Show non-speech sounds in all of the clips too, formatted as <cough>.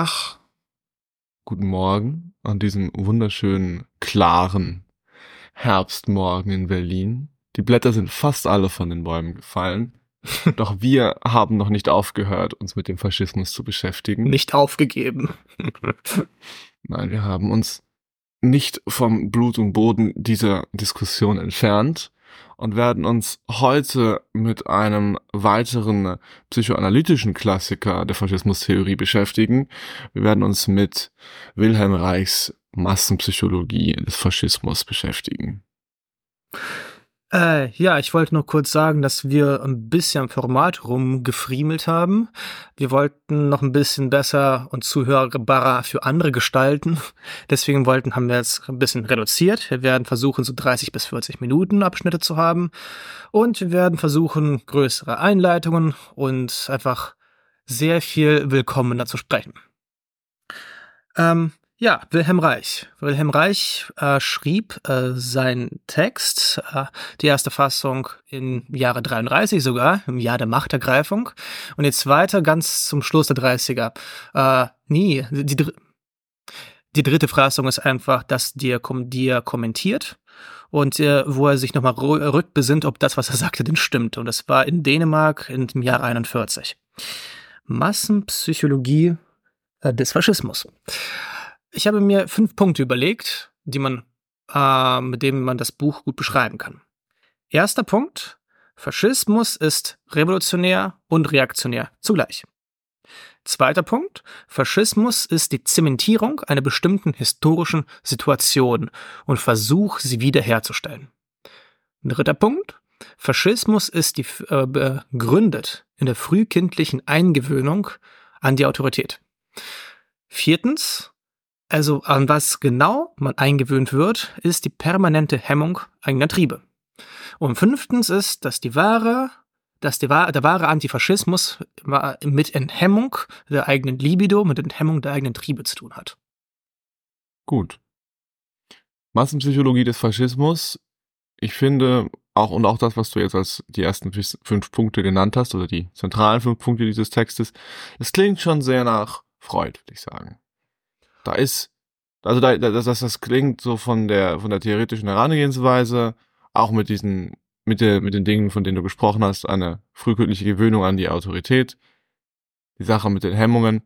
Tag, guten Morgen an diesem wunderschönen, klaren Herbstmorgen in Berlin. Die Blätter sind fast alle von den Bäumen gefallen. <laughs> Doch wir haben noch nicht aufgehört, uns mit dem Faschismus zu beschäftigen. Nicht aufgegeben. <laughs> Nein, wir haben uns nicht vom Blut und Boden dieser Diskussion entfernt und werden uns heute mit einem weiteren psychoanalytischen Klassiker der Faschismustheorie beschäftigen. Wir werden uns mit Wilhelm Reichs Massenpsychologie des Faschismus beschäftigen. Äh, ja, ich wollte nur kurz sagen, dass wir ein bisschen am Format rumgefriemelt haben. Wir wollten noch ein bisschen besser und zuhörbarer für andere gestalten. <laughs> Deswegen wollten, haben wir jetzt ein bisschen reduziert. Wir werden versuchen, so 30 bis 40 Minuten Abschnitte zu haben. Und wir werden versuchen, größere Einleitungen und einfach sehr viel willkommener zu sprechen. Ähm, ja, Wilhelm Reich. Wilhelm Reich äh, schrieb äh, seinen Text, äh, die erste Fassung im Jahre 33 sogar, im Jahr der Machtergreifung. Und die zweite ganz zum Schluss der 30er. Äh, nie. Die, die, die dritte Fassung ist einfach, dass dir, dir kommentiert und äh, wo er sich nochmal rückbesinnt, ob das, was er sagte, denn stimmt. Und das war in Dänemark im Jahr 41. Massenpsychologie äh, des Faschismus. Ich habe mir fünf Punkte überlegt, die man, äh, mit denen man das Buch gut beschreiben kann. Erster Punkt. Faschismus ist revolutionär und reaktionär zugleich. Zweiter Punkt. Faschismus ist die Zementierung einer bestimmten historischen Situation und Versuch, sie wiederherzustellen. Dritter Punkt. Faschismus ist die, äh, begründet in der frühkindlichen Eingewöhnung an die Autorität. Viertens. Also an was genau man eingewöhnt wird, ist die permanente Hemmung eigener Triebe. Und fünftens ist, dass die wahre, dass die, der wahre Antifaschismus mit Enthemmung der eigenen Libido, mit Enthemmung der eigenen Triebe zu tun hat. Gut. Massenpsychologie des Faschismus. Ich finde auch und auch das, was du jetzt als die ersten fünf Punkte genannt hast oder die zentralen fünf Punkte dieses Textes, das klingt schon sehr nach Freud, würde ich sagen. Da ist, also da, das, das, das klingt so von der, von der theoretischen Herangehensweise, auch mit diesen, mit der, mit den Dingen, von denen du gesprochen hast, eine frühkindliche Gewöhnung an die Autorität, die Sache mit den Hemmungen.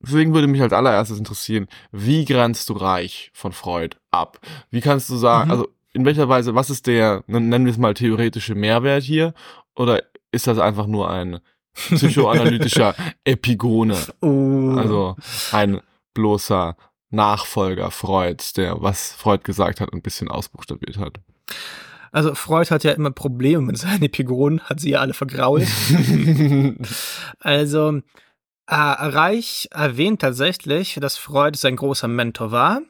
Deswegen würde mich als allererstes interessieren, wie grenzt du Reich von Freud ab? Wie kannst du sagen, mhm. also in welcher Weise, was ist der, nennen wir es mal theoretische Mehrwert hier? Oder ist das einfach nur ein <laughs> psychoanalytischer Epigone? Oh. Also ein bloßer Nachfolger Freuds, der was Freud gesagt hat, ein bisschen ausbuchstabiert hat. Also Freud hat ja immer Probleme mit seinen Epigonen, hat sie ja alle vergrault. <laughs> also äh, Reich erwähnt tatsächlich, dass Freud sein großer Mentor war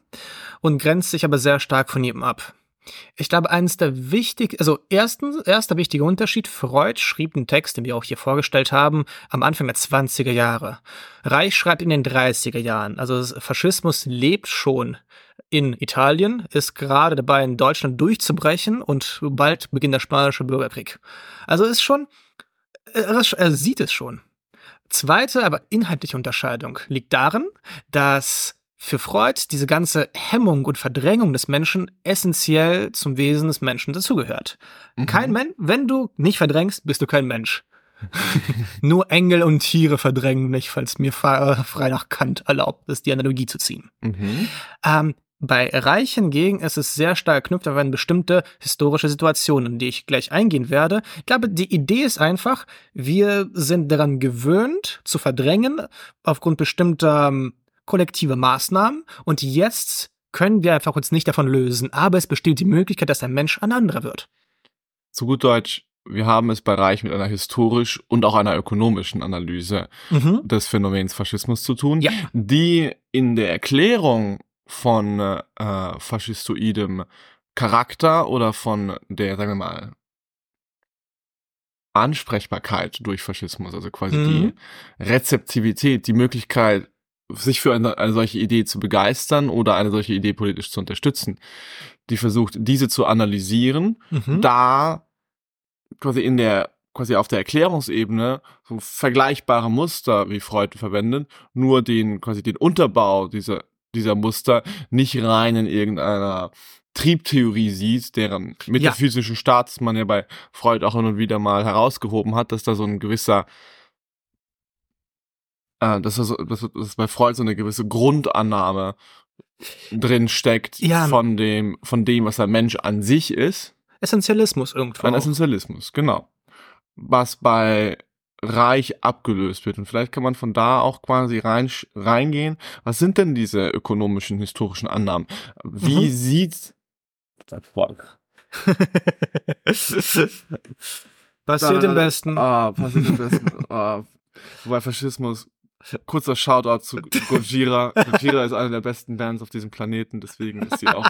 und grenzt sich aber sehr stark von ihm ab. Ich glaube, eines der wichtig, also erstens, erster wichtiger Unterschied, Freud schrieb einen Text, den wir auch hier vorgestellt haben, am Anfang der 20er Jahre. Reich schreibt in den 30er Jahren. Also Faschismus lebt schon in Italien, ist gerade dabei, in Deutschland durchzubrechen und bald beginnt der spanische Bürgerkrieg. Also ist schon, er sieht es schon. Zweite, aber inhaltliche Unterscheidung liegt darin, dass für Freud diese ganze Hemmung und Verdrängung des Menschen essentiell zum Wesen des Menschen dazugehört. Mhm. Kein Mensch, wenn du nicht verdrängst, bist du kein Mensch. <laughs> Nur Engel und Tiere verdrängen nicht, falls mir frei nach Kant erlaubt ist, die Analogie zu ziehen. Mhm. Ähm, bei Reich hingegen ist es sehr stark geknüpft an bestimmte historische Situationen, in die ich gleich eingehen werde. Ich glaube, die Idee ist einfach, wir sind daran gewöhnt zu verdrängen aufgrund bestimmter ähm, kollektive Maßnahmen und jetzt können wir einfach uns nicht davon lösen, aber es besteht die Möglichkeit, dass ein Mensch ein anderer wird. Zu gut Deutsch, wir haben es bei Reich mit einer historisch und auch einer ökonomischen Analyse Mhm. des Phänomens Faschismus zu tun, Ja. die in der Erklärung von äh, faschistoidem Charakter oder von der, sagen wir mal, Ansprechbarkeit durch Faschismus, also quasi Mhm. die Rezeptivität, die Möglichkeit, sich für eine, eine solche Idee zu begeistern oder eine solche Idee politisch zu unterstützen, die versucht, diese zu analysieren, Mhm. da quasi in der quasi auf der Erklärungsebene so vergleichbare Muster wie Freud verwendet, nur den quasi den Unterbau dieser dieser Muster nicht rein in irgendeiner Triebtheorie sieht, deren metaphysischen Status man ja bei Freud auch hin und wieder mal herausgehoben hat, dass da so ein gewisser äh, dass, da so, dass, dass bei Freud so eine gewisse Grundannahme drin steckt Ja. von dem von dem, was ein Mensch an sich ist. Essentialismus irgendwo. Ein auch. Essentialismus, genau. Was bei Reich abgelöst wird. Und vielleicht kann man von da auch quasi rein, reingehen. Was sind denn diese ökonomischen, historischen Annahmen? Wie Mhm. sieht <laughs> Passiert im Besten. Ah, passiert im besten. ah, wobei Faschismus. Kurzer Shoutout zu Gojira. Gojira ist eine der besten Bands auf diesem Planeten, deswegen ist sie auch,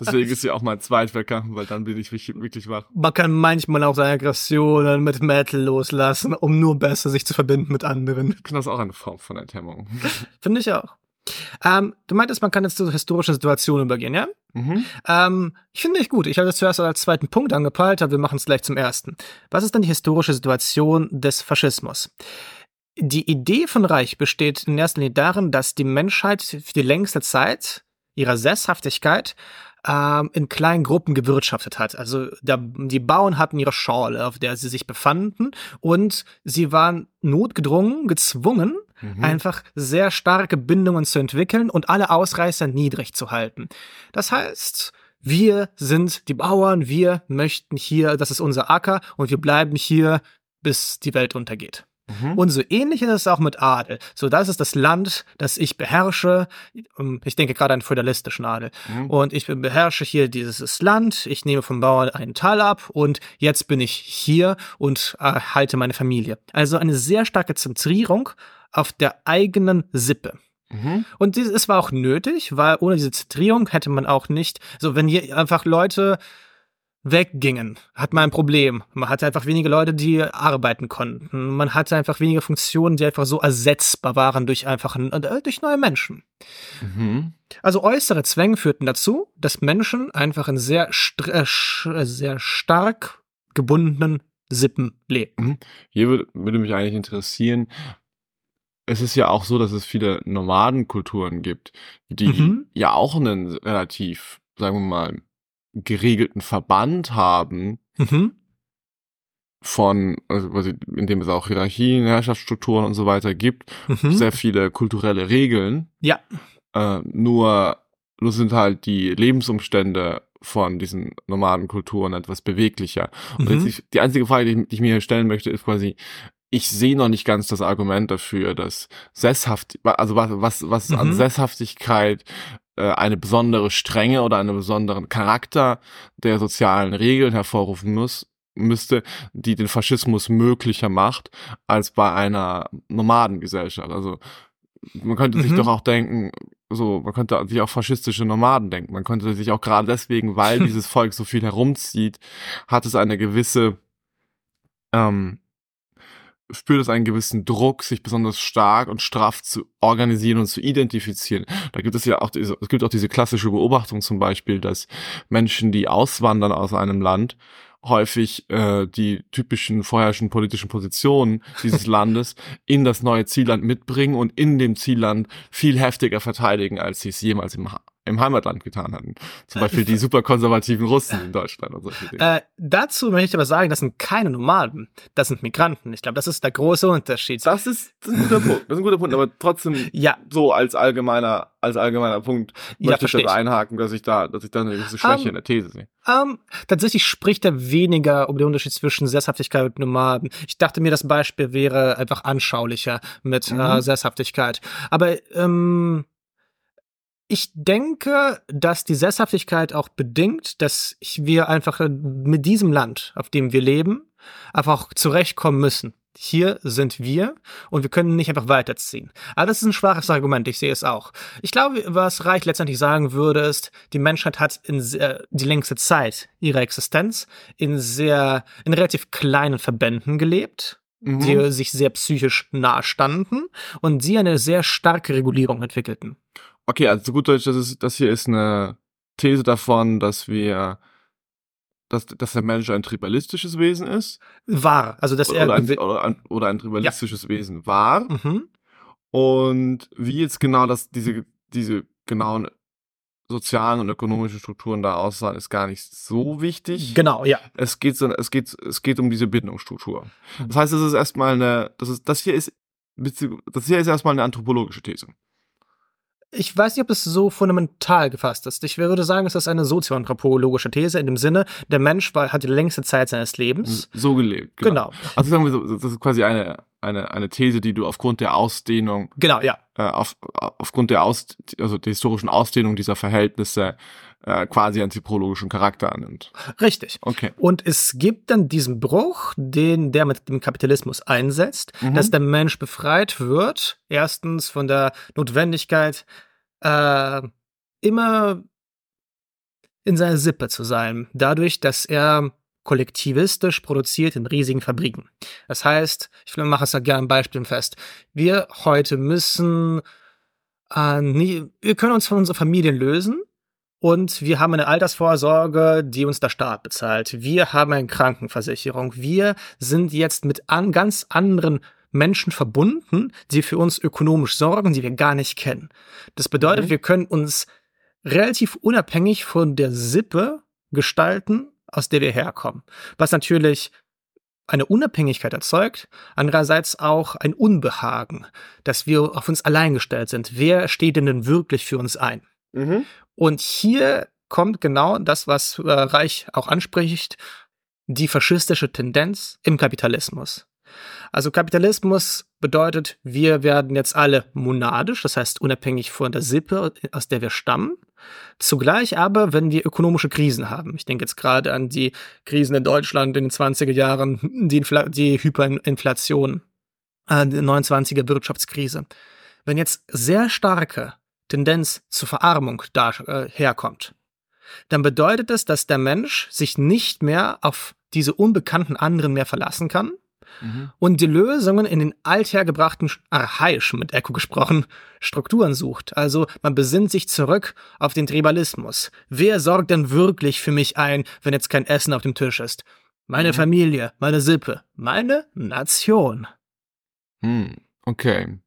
deswegen ist sie auch mein Zweitwecker, weil dann bin ich wirklich, wirklich wach. Man kann manchmal auch seine Aggressionen mit Metal loslassen, um nur besser sich zu verbinden mit anderen. Ich finde das auch eine Form von Enthemmung. Finde ich auch. Ähm, du meintest, man kann jetzt zu historischen Situationen übergehen, ja? Mhm. Ähm, ich finde ich gut. Ich habe das zuerst als zweiten Punkt angepeilt, aber wir machen es gleich zum ersten. Was ist denn die historische Situation des Faschismus? Die Idee von Reich besteht in erster Linie darin, dass die Menschheit für die längste Zeit ihrer Sesshaftigkeit ähm, in kleinen Gruppen gewirtschaftet hat. Also der, die Bauern hatten ihre Schorle, auf der sie sich befanden, und sie waren notgedrungen, gezwungen, Mhm. einfach sehr starke Bindungen zu entwickeln und alle Ausreißer niedrig zu halten. Das heißt, wir sind die Bauern, wir möchten hier, das ist unser Acker und wir bleiben hier, bis die Welt untergeht. Mhm. Und so ähnlich ist es auch mit Adel. So, das ist das Land, das ich beherrsche. Ähm, Ich denke gerade an feudalistischen Adel. Mhm. Und ich beherrsche hier dieses Land, ich nehme vom Bauern einen Teil ab und jetzt bin ich hier und äh, halte meine Familie. Also eine sehr starke Zentrierung auf der eigenen Sippe. Mhm. Und es war auch nötig, weil ohne diese Zentrierung hätte man auch nicht, so wenn hier einfach Leute weggingen, hat man ein Problem. Man hatte einfach wenige Leute, die arbeiten konnten. Man hatte einfach wenige Funktionen, die einfach so ersetzbar waren durch einfach äh, durch neue Menschen. Mhm. Also äußere Zwänge führten dazu, dass Menschen einfach in sehr, äh, äh, sehr stark gebundenen Sippen lebten. Hier würde, würde mich eigentlich interessieren, es ist ja auch so, dass es viele Nomadenkulturen gibt, die Mhm. ja auch einen relativ, sagen wir mal, geregelten Verband haben Mhm. von, also in dem es auch Hierarchien, Herrschaftsstrukturen und so weiter gibt, Mhm. sehr viele kulturelle Regeln. Ja. Äh, nur, nur sind halt die Lebensumstände von diesen Nomadenkulturen etwas beweglicher. Und Mhm. ich, die einzige Frage, die ich, die ich mir hier stellen möchte, ist quasi, ich sehe noch nicht ganz das Argument dafür, dass Sesshaft, also was, was, was an Mhm. Sesshaftigkeit äh, eine besondere Strenge oder einen besonderen Charakter der sozialen Regeln hervorrufen muss, müsste, die den Faschismus möglicher macht, als bei einer Nomadengesellschaft. Also man könnte sich Mhm. doch auch denken, so, man könnte sich auch faschistische Nomaden denken. Man könnte sich auch gerade deswegen, weil <laughs> dieses Volk so viel herumzieht, hat es eine gewisse, ähm, spürt es einen gewissen Druck, sich besonders stark und straff zu organisieren und zu identifizieren. Da gibt es ja auch diese, es gibt auch diese klassische Beobachtung zum Beispiel, dass Menschen, die auswandern aus einem Land, häufig äh, die typischen vorherrschenden politischen Positionen dieses <laughs> Landes in das neue Zielland mitbringen und in dem Zielland viel heftiger verteidigen, als sie es jemals im, im Heimatland getan hatten. Zum Beispiel die super konservativen Russen in Deutschland und solche Dinge. Äh, dazu möchte ich aber sagen, das sind keine Nomaden, das sind Migranten. Ich glaube, das ist der große Unterschied. Das ist, das ist ein guter Punkt. Das ist ein guter Punkt, aber trotzdem Ja, so als allgemeiner, als allgemeiner Punkt ja, möchte ich verstehe das ich. einhaken, dass ich da, dass ich da eine gewisse Schwäche Ähm, in der These sehe. Ähm, tatsächlich spricht er weniger um den Unterschied zwischen Sesshaftigkeit und Nomaden. Ich dachte mir, das Beispiel wäre einfach anschaulicher mit Mhm. äh, Sesshaftigkeit. Aber ähm, ich denke, dass die Sesshaftigkeit auch bedingt, dass wir einfach äh, mit diesem Land, auf dem wir leben, einfach zurechtkommen müssen. Hier sind wir und wir können nicht einfach weiterziehen. Aber das ist ein schwaches Argument, ich sehe es auch. Ich glaube, was Reich letztendlich sagen würde, ist, die Menschheit hat in sehr, die längste Zeit ihrer Existenz in sehr, in relativ kleinen Verbänden gelebt, mhm. die sich sehr psychisch nahe standen und sie eine sehr starke Regulierung entwickelten. Okay, also zu gut Deutsch, das, ist, das hier ist eine These davon, dass wir dass, dass der Mensch ein tribalistisches Wesen ist. War. Also dass oder, er ein, oder, ein, oder ein tribalistisches ja. Wesen war. Mhm. Und wie jetzt genau das, diese, diese genauen sozialen und ökonomischen Strukturen da aussahen, ist gar nicht so wichtig. Genau, ja. Es geht es geht, es geht um diese Bindungsstruktur. Mhm. Das heißt, es ist erstmal eine, das ist, das hier ist, das hier ist erstmal eine anthropologische These ich weiß nicht, ob es so fundamental gefasst ist. Ich würde sagen, es ist eine sozioanthropologische These in dem Sinne, der Mensch war, hat die längste Zeit seines Lebens. So gelebt. Genau. genau. Also sagen wir so, das ist quasi eine, eine, eine These, die du aufgrund der Ausdehnung. Genau, ja. Äh, auf, aufgrund der Aus, also der historischen Ausdehnung dieser Verhältnisse äh, quasi anthropologischen Charakter annimmt. Richtig. Okay. Und es gibt dann diesen Bruch, den der mit dem Kapitalismus einsetzt, mhm. dass der Mensch befreit wird, erstens von der Notwendigkeit, äh, immer in seiner Sippe zu sein, dadurch, dass er kollektivistisch produziert in riesigen Fabriken. Das heißt, ich mache es ja gerne ein Beispiel fest. Wir heute müssen, äh, nie, wir können uns von unserer Familie lösen, und wir haben eine Altersvorsorge, die uns der Staat bezahlt. Wir haben eine Krankenversicherung. Wir sind jetzt mit an ganz anderen Menschen verbunden, die für uns ökonomisch sorgen, die wir gar nicht kennen. Das bedeutet, mhm. wir können uns relativ unabhängig von der Sippe gestalten, aus der wir herkommen. Was natürlich eine Unabhängigkeit erzeugt, andererseits auch ein Unbehagen, dass wir auf uns allein gestellt sind. Wer steht denn wirklich für uns ein? Mhm. Und hier kommt genau das, was äh, Reich auch anspricht, die faschistische Tendenz im Kapitalismus. Also Kapitalismus bedeutet, wir werden jetzt alle monadisch, das heißt unabhängig von der Sippe, aus der wir stammen. Zugleich aber, wenn wir ökonomische Krisen haben, ich denke jetzt gerade an die Krisen in Deutschland in den 20er Jahren, die, Infl die Hyperinflation, äh, die 29er Wirtschaftskrise. Wenn jetzt sehr starke Tendenz zur Verarmung da, äh, herkommt, dann bedeutet es, dass der Mensch sich nicht mehr auf diese unbekannten anderen mehr verlassen kann mhm. und die Lösungen in den althergebrachten, archaischen, mit Echo gesprochen, Strukturen sucht. Also man besinnt sich zurück auf den Tribalismus. Wer sorgt denn wirklich für mich ein, wenn jetzt kein Essen auf dem Tisch ist? Meine mhm. Familie, meine Sippe, meine Nation. Hm, okay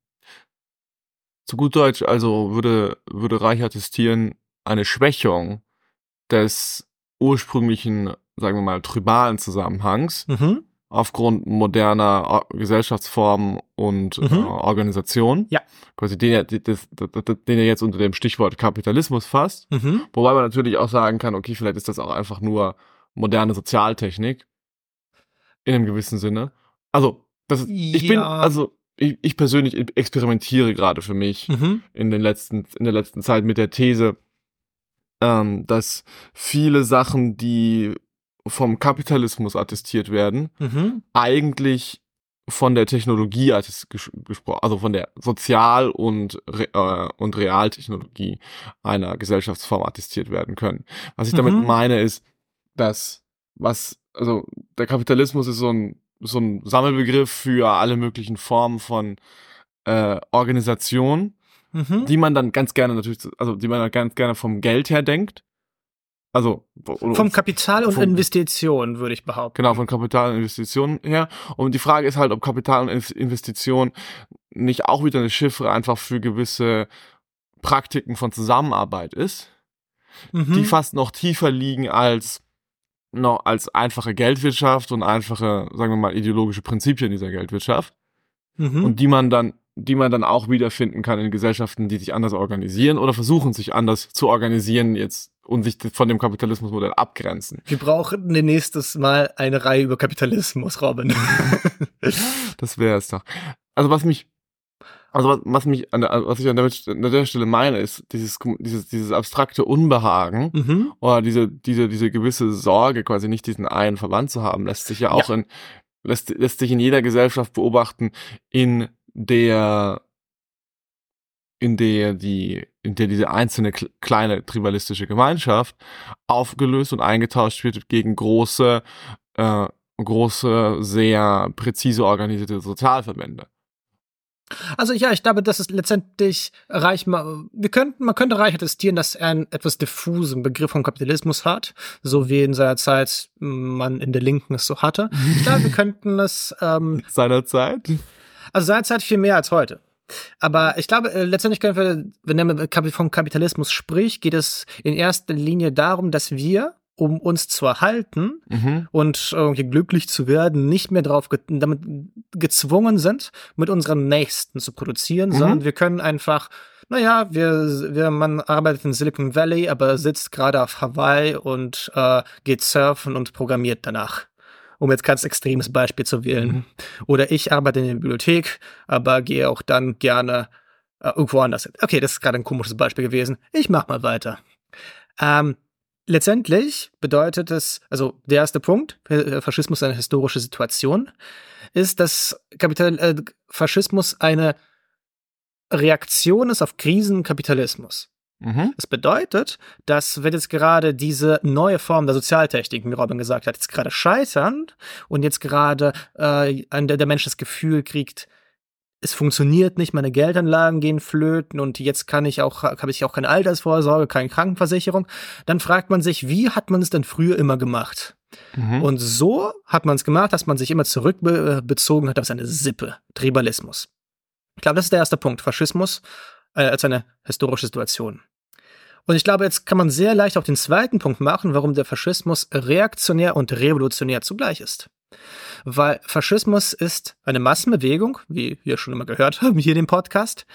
zu gut Deutsch, also würde, würde Reich attestieren, eine Schwächung des ursprünglichen, sagen wir mal, tribalen Zusammenhangs mhm. aufgrund moderner Gesellschaftsformen und mhm. äh, Organisationen. Ja. Quasi den er, den er jetzt unter dem Stichwort Kapitalismus fasst. Mhm. Wobei man natürlich auch sagen kann, okay, vielleicht ist das auch einfach nur moderne Sozialtechnik. In einem gewissen Sinne. Also, das ist, ich bin, also, ich, ich persönlich experimentiere gerade für mich mhm. in den letzten, in der letzten Zeit mit der These, ähm, dass viele Sachen, die vom Kapitalismus attestiert werden, mhm. eigentlich von der Technologie gesprochen, also von der Sozial- und, äh, und Realtechnologie einer Gesellschaftsform attestiert werden können. Was ich mhm. damit meine ist, dass was, also der Kapitalismus ist so ein so ein Sammelbegriff für alle möglichen Formen von äh, Organisation, mhm. die man dann ganz gerne natürlich, also die man dann ganz gerne vom Geld her denkt. Also vom Kapital und vom, Investition würde ich behaupten. Genau, von Kapital und Investition her. Und die Frage ist halt, ob Kapital und Investition nicht auch wieder eine Chiffre einfach für gewisse Praktiken von Zusammenarbeit ist, mhm. die fast noch tiefer liegen als noch als einfache Geldwirtschaft und einfache, sagen wir mal, ideologische Prinzipien dieser Geldwirtschaft. Mhm. Und die man dann, die man dann auch wiederfinden kann in Gesellschaften, die sich anders organisieren oder versuchen, sich anders zu organisieren jetzt und sich von dem Kapitalismusmodell abgrenzen. Wir brauchen nächstes Mal eine Reihe über Kapitalismus, Robin. <laughs> das wäre es doch. Also was mich Also was, was mich an der, was ich an der, an der Stelle meine, ist dieses, dieses, dieses abstrakte Unbehagen Mhm. oder diese, diese, diese gewisse Sorge, quasi nicht diesen einen Verwandt zu haben, lässt sich ja auch in, lässt, lässt sich in jeder Gesellschaft beobachten, in der, in der die, in der diese einzelne kle- kleine tribalistische Gemeinschaft aufgelöst und eingetauscht wird gegen große, äh, große, sehr präzise organisierte Sozialverbände. Also ja, ich glaube, das ist letztendlich Reich. Wir könnten, man könnte Reich attestieren, dass er einen etwas diffusen Begriff vom Kapitalismus hat, so wie in seiner Zeit man in der Linken es so hatte. Ich glaube, wir könnten es, ähm, <laughs> Seinerzeit? also seinerzeit viel mehr als heute. Aber ich glaube, äh, letztendlich können wir, wenn er vom Kapitalismus spricht, geht es in erster Linie darum, dass wir, um uns zu erhalten, Mhm. und irgendwie glücklich zu werden, nicht mehr drauf ge damit gezwungen sind, mit unseren Nächsten zu produzieren, Mhm. sondern wir können einfach, naja, wir, wir, man arbeitet in Silicon Valley, aber sitzt gerade auf Hawaii und äh, geht surfen und programmiert danach. Um jetzt ganz extremes Beispiel zu wählen. Mhm. Oder ich arbeite in der Bibliothek, aber gehe auch dann gerne äh, irgendwo anders hin. Okay, das ist gerade ein komisches Beispiel gewesen. Ich mach mal weiter. Ähm, letztendlich bedeutet es, also der erste Punkt, äh, Faschismus eine historische Situation, ist, dass Kapital, äh, Faschismus eine Reaktion ist auf Krisenkapitalismus. Mhm. Das bedeutet, dass wenn jetzt gerade diese neue Form der Sozialtechniken, wie Robin gesagt hat, jetzt gerade scheitern und jetzt gerade äh, der, der Mensch das Gefühl kriegt, es funktioniert nicht, meine Geldanlagen gehen flöten und jetzt kann ich auch, habe ich auch keine Altersvorsorge, keine Krankenversicherung, dann fragt man sich, wie hat man es denn früher immer gemacht? Mhm. Und so hat man es gemacht, dass man sich immer zurückbezogen hat auf seine Sippe, Tribalismus. Ich glaube, das ist der erste Punkt, Faschismus äh, als eine historische Situation. Und ich glaube, jetzt kann man sehr leicht auch den zweiten Punkt machen, warum der Faschismus reaktionär und revolutionär zugleich ist. Weil Faschismus ist eine Massenbewegung, wie wir schon immer gehört haben hier in dem Podcast.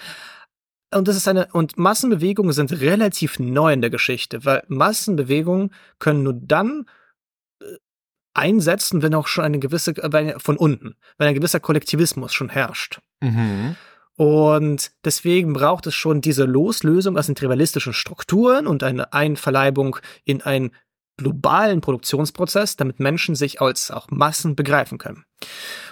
Und das ist eine, und Massenbewegungen sind relativ neu in der Geschichte, weil Massenbewegungen können nur dann äh, einsetzen, wenn auch schon eine gewisse, wenn- von unten, wenn ein gewisser Kollektivismus schon herrscht. Mhm. Und deswegen braucht es schon diese Loslösung aus den tribalistischen Strukturen und eine Einverleibung in einen globalen Produktionsprozess, damit Menschen sich als auch Massen begreifen können.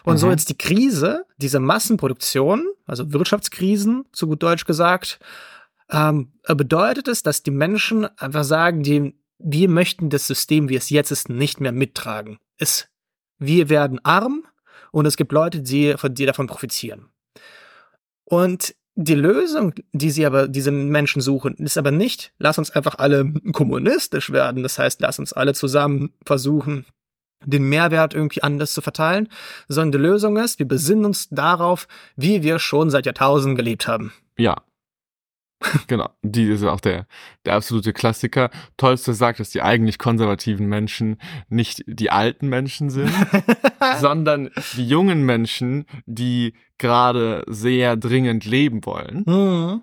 Und so Mhm. jetzt die Krise, diese Massenproduktion, also Wirtschaftskrisen, zu gut Deutsch gesagt, ähm, bedeutet es, dass die Menschen einfach sagen, die, wir möchten das System, wie es jetzt ist, nicht mehr mittragen. Es, wir werden arm und es gibt Leute, die, die davon profitieren. Und die Lösung, die sie aber, diese Menschen suchen, ist aber nicht, lass uns einfach alle kommunistisch werden. Das heißt, lass uns alle zusammen versuchen, den Mehrwert irgendwie anders zu verteilen, sondern die Lösung ist, wir besinnen uns darauf, wie wir schon seit Jahrtausenden gelebt haben. Ja. <laughs> genau. Die ist auch der, der absolute Klassiker. Tolstoy sagt, dass die eigentlich konservativen Menschen nicht die alten Menschen sind, <laughs> sondern die jungen Menschen, die gerade sehr dringend leben wollen Mhm.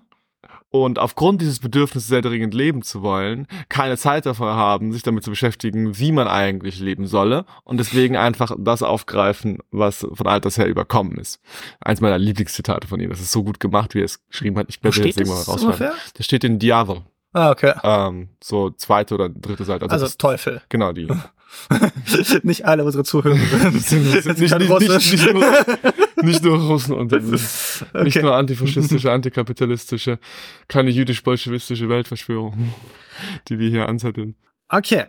Und aufgrund dieses Bedürfnisses sehr dringend leben zu wollen, keine Zeit dafür haben, sich damit zu beschäftigen, wie man eigentlich leben solle und deswegen einfach das aufgreifen, was von alters her überkommen ist. Eins meiner Lieblingszitate von ihm. Das ist so gut gemacht, wie er es geschrieben hat. Ich steht jetzt irgendwann mal das steht in Diavol. Ah, okay. Ähm, so zweite oder dritte Seite. Also das, Teufel. genau die. <laughs> nicht alle unsere Zuhörer <laughs> sind nicht, sind nicht, nicht, Russisch. nicht, nur, nicht nur Russen und nicht Okay. nur antifaschistische, <laughs> antikapitalistische, keine jüdisch-bolschewistische Weltverschwörung, die wir hier anzetteln. Okay.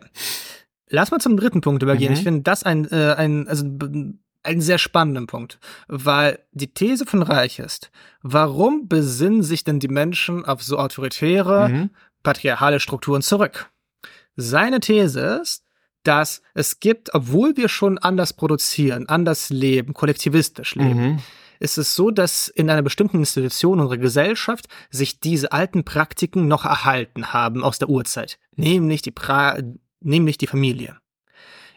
Lass mal zum dritten Punkt übergehen. Mhm. Ich finde das ein, äh, ein, also einen sehr spannenden Punkt, weil die These von Reich ist, warum besinnen sich denn die Menschen auf so autoritäre, Mhm. patriarchale Strukturen zurück? Seine These ist, dass es gibt, obwohl wir schon anders produzieren, anders leben, kollektivistisch leben, Mhm. ist es so, dass in einer bestimmten Institution unserer Gesellschaft sich diese alten Praktiken noch erhalten haben aus der Urzeit, nämlich die, pra nämlich die Familie.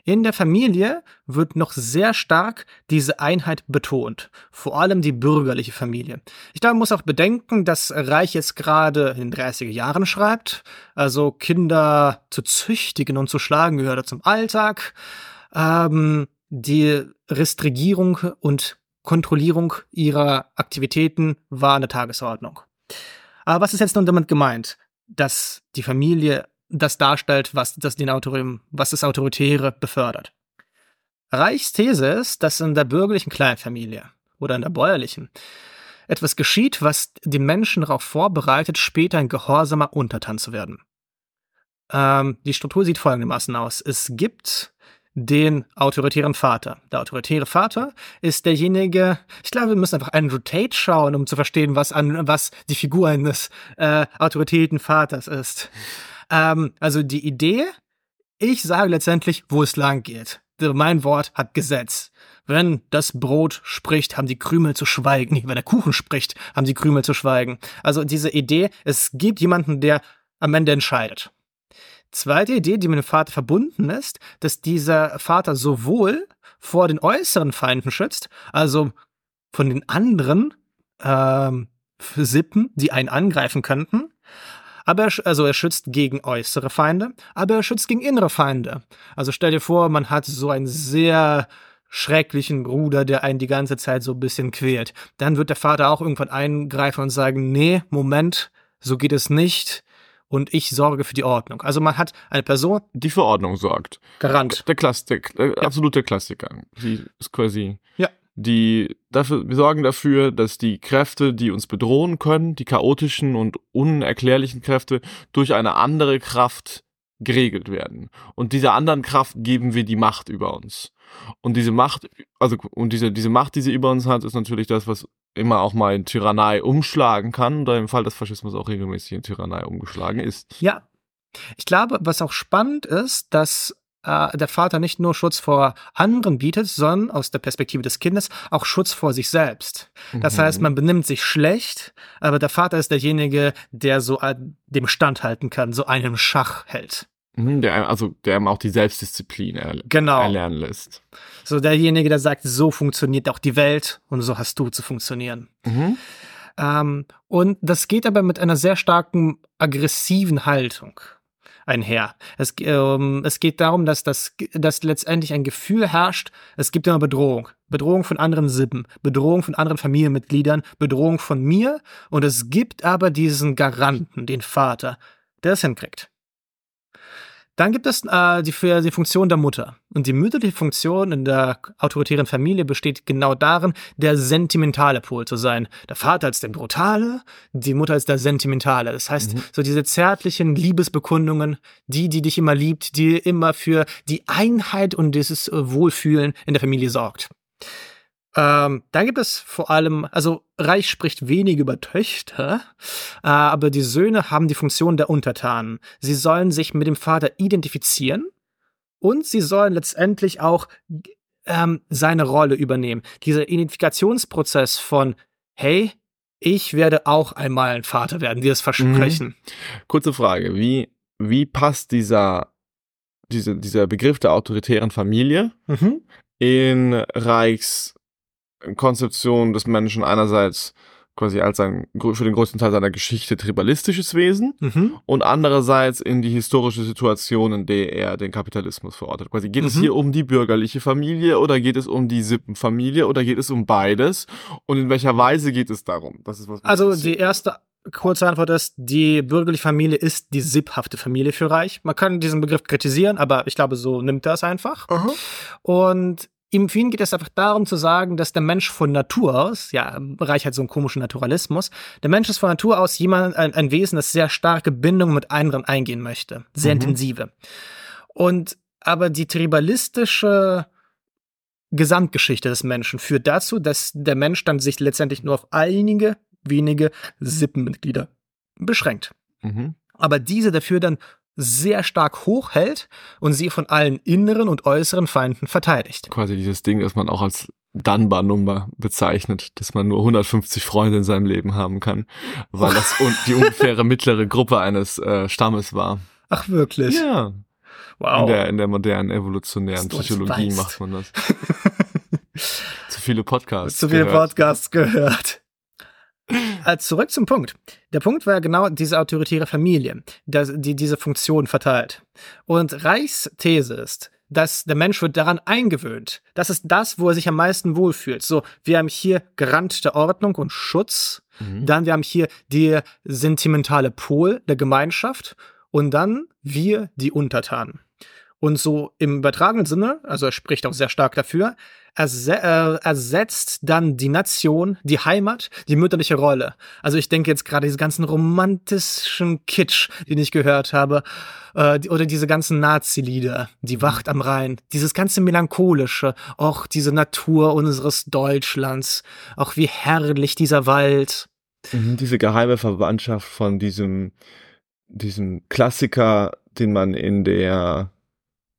In der Familie wird noch sehr stark diese Einheit betont, vor allem die bürgerliche Familie. Ich glaube, man muss auch bedenken, dass Reich jetzt gerade in den 30er Jahren schreibt, also Kinder zu züchtigen und zu schlagen gehört zum Alltag. Ähm, die Restringierung und Kontrollierung ihrer Aktivitäten war eine Tagesordnung. Aber was ist jetzt nun damit gemeint? Dass die Familie das darstellt, was das, den Autorim, was das Autoritäre befördert. Reichs These ist, dass in der bürgerlichen Kleinfamilie oder in der bäuerlichen etwas geschieht, was den Menschen darauf vorbereitet, später ein gehorsamer Untertan zu werden. Ähm, die Struktur sieht folgendermaßen aus. Es gibt den autoritären Vater. Der autoritäre Vater ist derjenige, ich glaube, wir müssen einfach Andrew Tate schauen, um zu verstehen, was an was die Figur eines äh, autoritären Vaters ist. Ähm, also die Idee, ich sage letztendlich, wo es lang geht. Mein Wort hat Gesetz. Wenn das Brot spricht, haben die Krümel zu schweigen. Nee, wenn der Kuchen spricht, haben die Krümel zu schweigen. Also diese Idee, es gibt jemanden, der am Ende entscheidet. Zweite Idee, die mit dem Vater verbunden ist, dass dieser Vater sowohl vor den äußeren Feinden schützt, also von den anderen ähm, Sippen, die einen angreifen könnten, aber er, also er schützt gegen äußere Feinde, aber er schützt gegen innere Feinde. Also stell dir vor, man hat so einen sehr schrecklichen Bruder, der einen die ganze Zeit so ein bisschen quält. Dann wird der Vater auch irgendwann eingreifen und sagen, nee, Moment, so geht es nicht und ich sorge für die Ordnung. Also man hat eine Person, die für Ordnung sorgt. Garant. Der Klassik, der ja. absolute Klassiker. Sie ist quasi ja. Die dafür, wir sorgen dafür, dass die Kräfte, die uns bedrohen können, die chaotischen und unerklärlichen Kräfte, durch eine andere Kraft geregelt werden. Und dieser anderen Kraft geben wir die Macht über uns. Und diese Macht, also und diese, diese Macht, die sie über uns hat, ist natürlich das, was immer auch mal in Tyrannei umschlagen kann oder im Fall des Faschismus auch regelmäßig in Tyrannei umgeschlagen ist. Ja. Ich glaube, was auch spannend ist, dass äh, der Vater nicht nur Schutz vor anderen bietet, sondern aus der Perspektive des Kindes auch Schutz vor sich selbst. Das mhm. heißt, man benimmt sich schlecht, aber der Vater ist derjenige, der so dem standhalten kann, so einen Schach hält. Mhm, der, also der ihm auch die Selbstdisziplin er, genau. erlernen lässt. So derjenige, der sagt, so funktioniert auch die Welt und so hast du zu funktionieren. Mhm. Ähm, und das geht aber mit einer sehr starken aggressiven Haltung einher. Es, ähm, es geht darum, dass, das, dass letztendlich ein Gefühl herrscht, es gibt immer Bedrohung. Bedrohung von anderen Sippen, Bedrohung von anderen Familienmitgliedern, Bedrohung von mir. Und es gibt aber diesen Garanten, den Vater, der es hinkriegt. Dann gibt es äh, die, für die Funktion der Mutter. Und die mütterliche Funktion in der autoritären Familie besteht genau darin, der sentimentale Pol zu sein. Der Vater als der Brutale, die Mutter als der Sentimentale. Das heißt, mhm. so diese zärtlichen Liebesbekundungen, die, die dich immer liebt, die immer für die Einheit und dieses äh, Wohlfühlen in der Familie sorgt. Ähm, dann gibt es vor allem, also Reich spricht wenig über Töchter, äh, aber die Söhne haben die Funktion der Untertanen. Sie sollen sich mit dem Vater identifizieren und sie sollen letztendlich auch ähm, seine Rolle übernehmen. Dieser Identifikationsprozess von, hey, ich werde auch einmal ein Vater werden, dieses Versprechen. Mhm. Kurze Frage, wie, wie passt dieser, diese, dieser Begriff der autoritären Familie mhm. in Reichs Konzeption des Menschen einerseits quasi als ein für den größten Teil seiner Geschichte tribalistisches Wesen mhm. und andererseits in die historische Situation, in der er den Kapitalismus verortet. Quasi geht mhm. es hier um die bürgerliche Familie oder geht es um die Sippenfamilie oder geht es um beides und in welcher Weise geht es darum? Das ist was also die erste kurze Antwort ist, die bürgerliche Familie ist die sipphafte Familie für Reich. Man kann diesen Begriff kritisieren, aber ich glaube, so nimmt er es einfach. Mhm. Und im Film geht es einfach darum zu sagen, dass der Mensch von Natur aus, ja, Reich hat so einen komischen Naturalismus, der Mensch ist von Natur aus jemand, ein, ein Wesen, das sehr starke Bindungen mit anderen eingehen möchte. Sehr mhm. intensive. Und aber die tribalistische Gesamtgeschichte des Menschen führt dazu, dass der Mensch dann sich letztendlich nur auf einige wenige Sippenmitglieder beschränkt. Mhm. Aber diese dafür dann sehr stark hochhält und sie von allen inneren und äußeren Feinden verteidigt. Quasi dieses Ding, das man auch als Dunbar-Nummer bezeichnet, dass man nur 150 Freunde in seinem Leben haben kann, weil das <laughs> die ungefähre mittlere Gruppe eines äh, Stammes war. Ach wirklich? Ja. Wow. In der, in der modernen evolutionären Psychologie macht man das. <laughs> Zu viele Podcasts. Zu viele gehört. Podcasts gehört. Also zurück zum Punkt. Der Punkt war genau diese autoritäre Familie, die diese Funktion verteilt. Und Reichs These ist, dass der Mensch wird daran eingewöhnt. Das ist das, wo er sich am meisten wohlfühlt. So, wir haben hier Garant der Ordnung und Schutz. Mhm. Dann wir haben hier die sentimentale Pol der Gemeinschaft und dann wir die Untertanen. Und so im übertragenen Sinne, also er spricht auch sehr stark dafür, erse äh, ersetzt dann die Nation, die Heimat, die mütterliche Rolle. Also ich denke jetzt gerade diese ganzen romantischen Kitsch, den ich gehört habe, äh, die, oder diese ganzen Nazi-Lieder, die Wacht am Rhein, dieses ganze melancholische, auch diese Natur unseres Deutschlands, auch wie herrlich dieser Wald. Mhm, diese geheime Verwandtschaft von diesem, diesem Klassiker, den man in der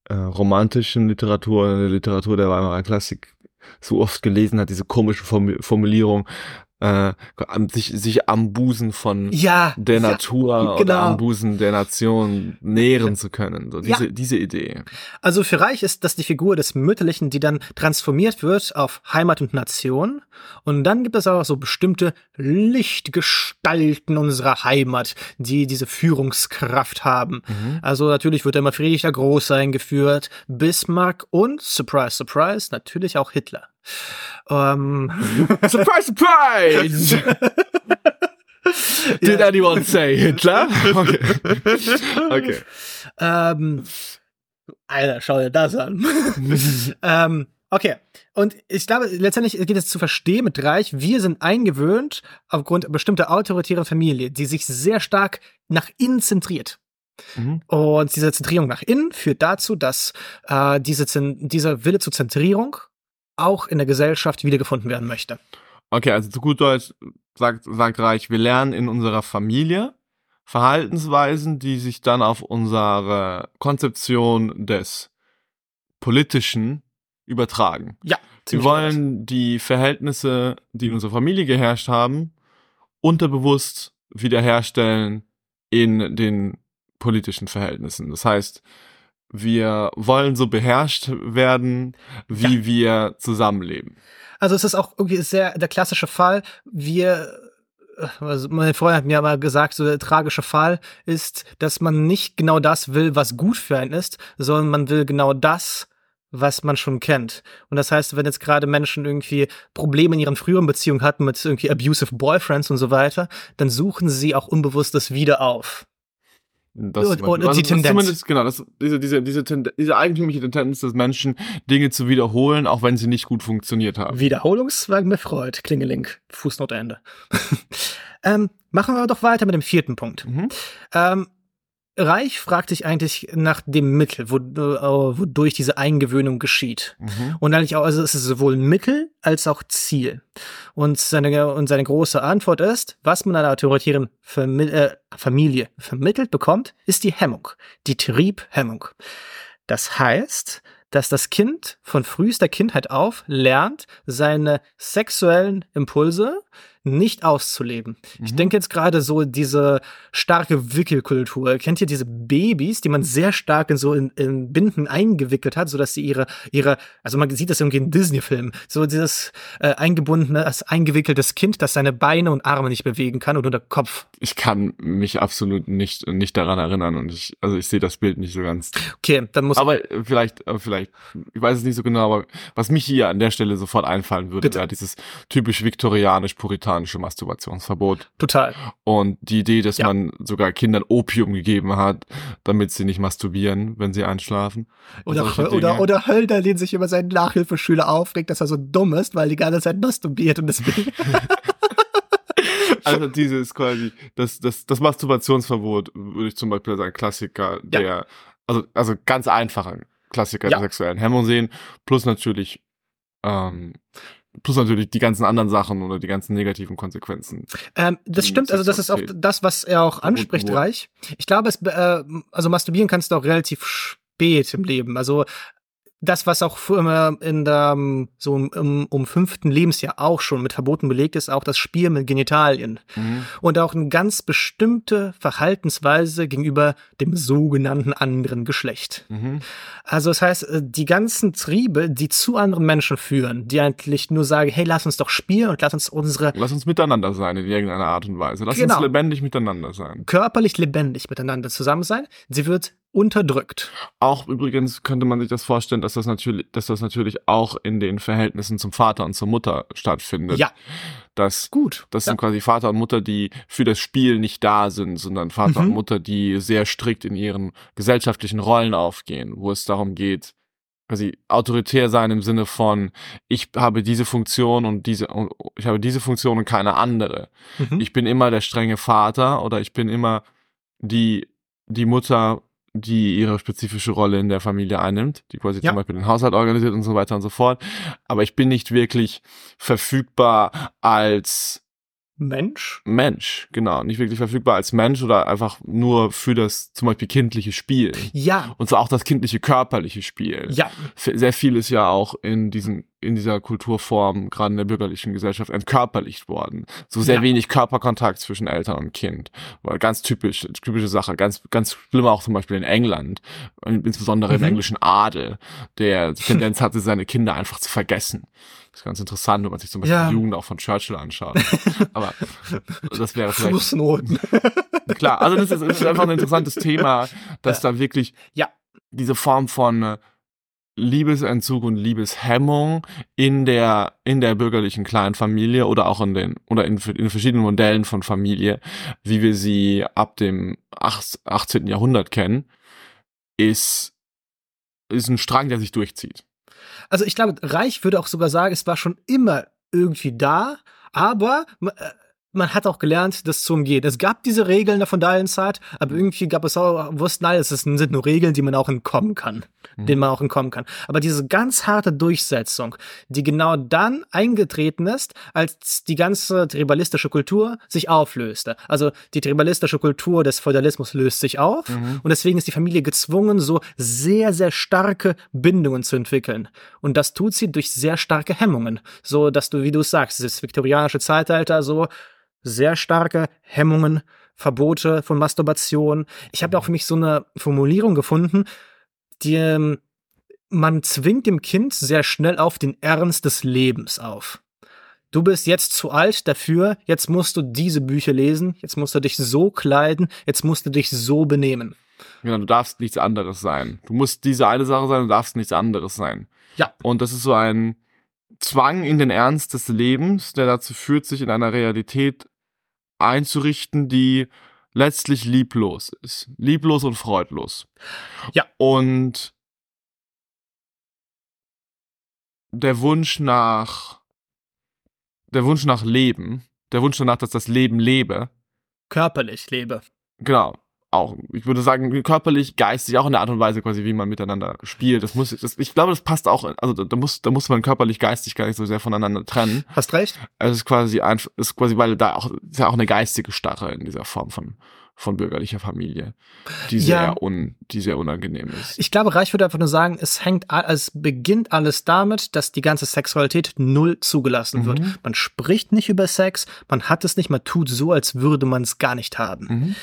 äh, romantischen Literatur, in der Literatur der Weimarer Klassik so oft gelesen hat, diese komische Formulierung, äh, sich, sich am Busen von ja, der Natur ja, genau. oder am Busen der Nation nähren zu können. So diese, ja. diese Idee. Also für Reich ist das die Figur des Mütterlichen, die dann transformiert wird auf Heimat und Nation. Und dann gibt es auch so bestimmte Lichtgestalten unserer Heimat, die diese Führungskraft haben. Mhm. Also natürlich wird immer Friedrich der Große eingeführt, Bismarck und, surprise, surprise, natürlich auch Hitler. Um, <laughs> surprise, surprise! <laughs> Did yeah. anyone say Hitler? <laughs> Okay. okay. Ähm, Alter, schau dir das an. ähm, okay. Und ich glaube, letztendlich geht es zu verstehen mit Reich, wir sind eingewöhnt aufgrund bestimmter autoritärer Familie, die sich sehr stark nach innen zentriert. Mhm. Und diese Zentrierung nach innen führt dazu, dass äh, diese, dieser Wille zur Zentrierung auch in der Gesellschaft wiedergefunden werden möchte. Okay, also zu gut Deutsch sagt, sagt Reich, wir lernen in unserer Familie Verhaltensweisen, die sich dann auf unsere Konzeption des Politischen übertragen. Ja. Wir wollen gut. die Verhältnisse, die in unserer Familie geherrscht haben, unterbewusst wiederherstellen in den politischen Verhältnissen. Das heißt, wir wollen so beherrscht werden, wie ja. wir zusammenleben. Also es ist auch irgendwie sehr der klassische Fall. Wir also mein Freund hat mir mal gesagt, so der tragische Fall ist, dass man nicht genau das will, was gut für einen ist, sondern man will genau das, was man schon kennt. Und das heißt, wenn jetzt gerade Menschen irgendwie Probleme in ihren früheren Beziehungen hatten mit irgendwie abusive Boyfriends und so weiter, dann suchen sie auch unbewusst das wieder auf. Das und, und also, die Tendenz. Zumindest, genau, das, diese, diese, diese, diese eigentümliche Tendenz des Menschen, Dinge zu wiederholen, auch wenn sie nicht gut funktioniert haben. Wiederholungswagen mit Freud, Klingeling, Fußnote Ende. <laughs> ähm, machen wir doch weiter mit dem vierten Punkt. Mhm. Ähm, Reich fragt sich eigentlich nach dem Mittel, wo, äh, wodurch diese Eingewöhnung geschieht. Mhm. Und eigentlich auch, also es ist sowohl Mittel als auch Ziel. Und seine, und seine große Antwort ist, was man einer autoritären Vermi äh, Familie vermittelt bekommt, ist die Hemmung, die Triebhemmung. Das heißt, dass das Kind von frühester Kindheit auf lernt, seine sexuellen Impulse nicht auszuleben. Mhm. Ich denke jetzt gerade so diese starke Wickelkultur. Kennt ihr diese Babys, die man sehr stark in so in, in Binden eingewickelt hat, so dass sie ihre ihre also man sieht das irgendwie in Disney-Filmen, so dieses äh, eingebundene, das eingewickeltes Kind, das seine Beine und Arme nicht bewegen kann und nur der Kopf. Ich kann mich absolut nicht nicht daran erinnern und ich also ich sehe das Bild nicht so ganz. Okay, dann muss aber vielleicht vielleicht ich weiß es nicht so genau, aber was mich hier an der Stelle sofort einfallen würde, wäre dieses typisch viktorianisch puritan amerikanische Masturbationsverbot. Total. Und die Idee, dass ja. man sogar Kindern Opium gegeben hat, damit sie nicht masturbieren, wenn sie einschlafen. Oder, oder, oder Hölder, den sich über seinen Nachhilfeschüler aufregt, dass er so dumm ist, weil die ganze Zeit masturbiert und deswegen. <laughs> also dieses quasi, das, das, das Masturbationsverbot würde ich zum Beispiel als ein Klassiker der, ja. also, also ganz einfacher Klassiker ja. der sexuellen Hemmung sehen, plus natürlich ähm, Plus natürlich die ganzen anderen Sachen oder die ganzen negativen Konsequenzen. Ähm, das stimmt, also das ist auch das, was er auch anspricht, Reich. Ich glaube, es, äh, also masturbieren kannst du auch relativ spät im Leben. Also das, was auch immer in der, so im, um fünften Lebensjahr auch schon mit Verboten belegt ist, auch das Spiel mit Genitalien. Mhm. Und auch eine ganz bestimmte Verhaltensweise gegenüber dem sogenannten anderen Geschlecht. Mhm. Also das heißt, äh, die ganzen Triebe, die zu anderen Menschen führen, die eigentlich nur sagen, hey, lass uns doch spielen und lass uns unsere... Lass uns miteinander sein in irgendeiner Art und Weise. Lass genau. uns lebendig miteinander sein. Körperlich lebendig miteinander zusammen sein. Sie wird unterdrückt. Auch übrigens könnte man sich das vorstellen, dass das natürlich, dass das natürlich auch in den Verhältnissen zum Vater und zur Mutter stattfindet. Ja, Das, gut. das ja. sind quasi Vater und Mutter, die für das Spiel nicht da sind, sondern Vater Mhm. und Mutter, die sehr strikt in ihren gesellschaftlichen Rollen aufgehen, wo es darum geht, quasi autoritär sein im Sinne von, ich habe diese Funktion und diese, und ich habe diese Funktion und keine andere. Mhm. Ich bin immer der strenge Vater oder ich bin immer die, die Mutter, die ihre spezifische Rolle in der Familie einnimmt, die quasi Ja. zum Beispiel den Haushalt organisiert und so weiter und so fort. Aber ich bin nicht wirklich verfügbar als Mensch. Mensch, genau. Nicht wirklich verfügbar als Mensch oder einfach nur für das zum Beispiel kindliche Spiel. Ja, Und zwar auch das kindliche körperliche Spiel. ja, Sehr viel ist ja auch in diesen, in dieser Kulturform, gerade in der bürgerlichen Gesellschaft, entkörperlicht worden. So sehr Ja. wenig Körperkontakt zwischen Eltern und Kind. Weil ganz typisch, typische Sache, ganz, ganz schlimm auch zum Beispiel in England, insbesondere im Mhm. englischen Adel, der die Tendenz hatte, seine Kinder einfach zu vergessen. Das ist ganz interessant, wenn man sich zum Beispiel Ja. die Jugend auch von Churchill anschaut. Aber <laughs> das wäre vielleicht Fußnoten. <laughs> Klar, also das ist, das ist einfach ein interessantes Thema, dass da wirklich Ja. diese Form von äh, Liebesentzug und Liebeshemmung in der in der bürgerlichen Kleinfamilie oder auch in den oder in, in verschiedenen Modellen von Familie, wie wir sie ab dem 8, 18. Jahrhundert kennen, ist ist ein Strang, der sich durchzieht. Also ich glaube, Reich würde auch sogar sagen, es war schon immer irgendwie da, aber äh, man hat auch gelernt, das zu umgehen. Es gab diese Regeln von der Zeit, aber irgendwie gab es auch, wussten alle, es sind nur Regeln, die man auch entkommen kann, Mhm. denen man auch entkommen kann. Aber diese ganz harte Durchsetzung, die genau dann eingetreten ist, als die ganze tribalistische Kultur sich auflöste. Also die tribalistische Kultur des Feudalismus löst sich auf Mhm. und deswegen ist die Familie gezwungen, so sehr, sehr starke Bindungen zu entwickeln. Und das tut sie durch sehr starke Hemmungen. So, dass du, wie du es sagst, das viktorianische Zeitalter, so sehr starke Hemmungen, Verbote von Masturbation. Ich habe auch für mich so eine Formulierung gefunden, die ähm, man zwingt dem Kind sehr schnell auf den Ernst des Lebens auf. Du bist jetzt zu alt dafür, jetzt musst du diese Bücher lesen, jetzt musst du dich so kleiden, jetzt musst du dich so benehmen. Genau, du darfst nichts anderes sein. Du musst diese eine Sache sein, du darfst nichts anderes sein. Ja. Und das ist so ein Zwang in den Ernst des Lebens, der dazu führt, sich in einer Realität einzurichten, die letztlich lieblos ist. Lieblos und freudlos. Ja. Und der Wunsch nach, der Wunsch nach Leben, der Wunsch danach, dass das Leben lebe, Körperlich lebe. Genau. Auch, ich würde sagen, körperlich, geistig, auch in der Art und Weise quasi, wie man miteinander spielt. Das muss, das, ich glaube, das passt auch, also da, muss, da muss man körperlich, geistig gar nicht so sehr voneinander trennen. Hast recht? Also es ist quasi einfach, ist quasi, weil da auch, ist ja auch eine geistige Starre in dieser Form von, von bürgerlicher Familie, die sehr Ja. un, die sehr unangenehm ist. Ich glaube, Reich würde einfach nur sagen, es hängt, es beginnt alles damit, dass die ganze Sexualität null zugelassen wird. Mhm. Man spricht nicht über Sex, man hat es nicht, man tut so, als würde man es gar nicht haben. Mhm.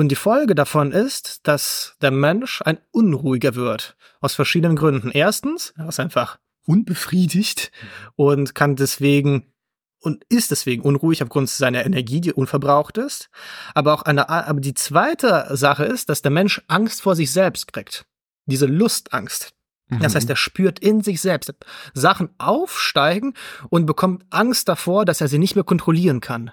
Und die Folge davon ist, dass der Mensch ein unruhiger wird. Aus verschiedenen Gründen. Erstens, er ist einfach unbefriedigt und kann deswegen und ist deswegen unruhig aufgrund seiner Energie, die unverbraucht ist. Aber auch eine, aber die zweite Sache ist, dass der Mensch Angst vor sich selbst kriegt. Diese Lustangst. Das Mhm. heißt, er spürt in sich selbst Sachen aufsteigen und bekommt Angst davor, dass er sie nicht mehr kontrollieren kann.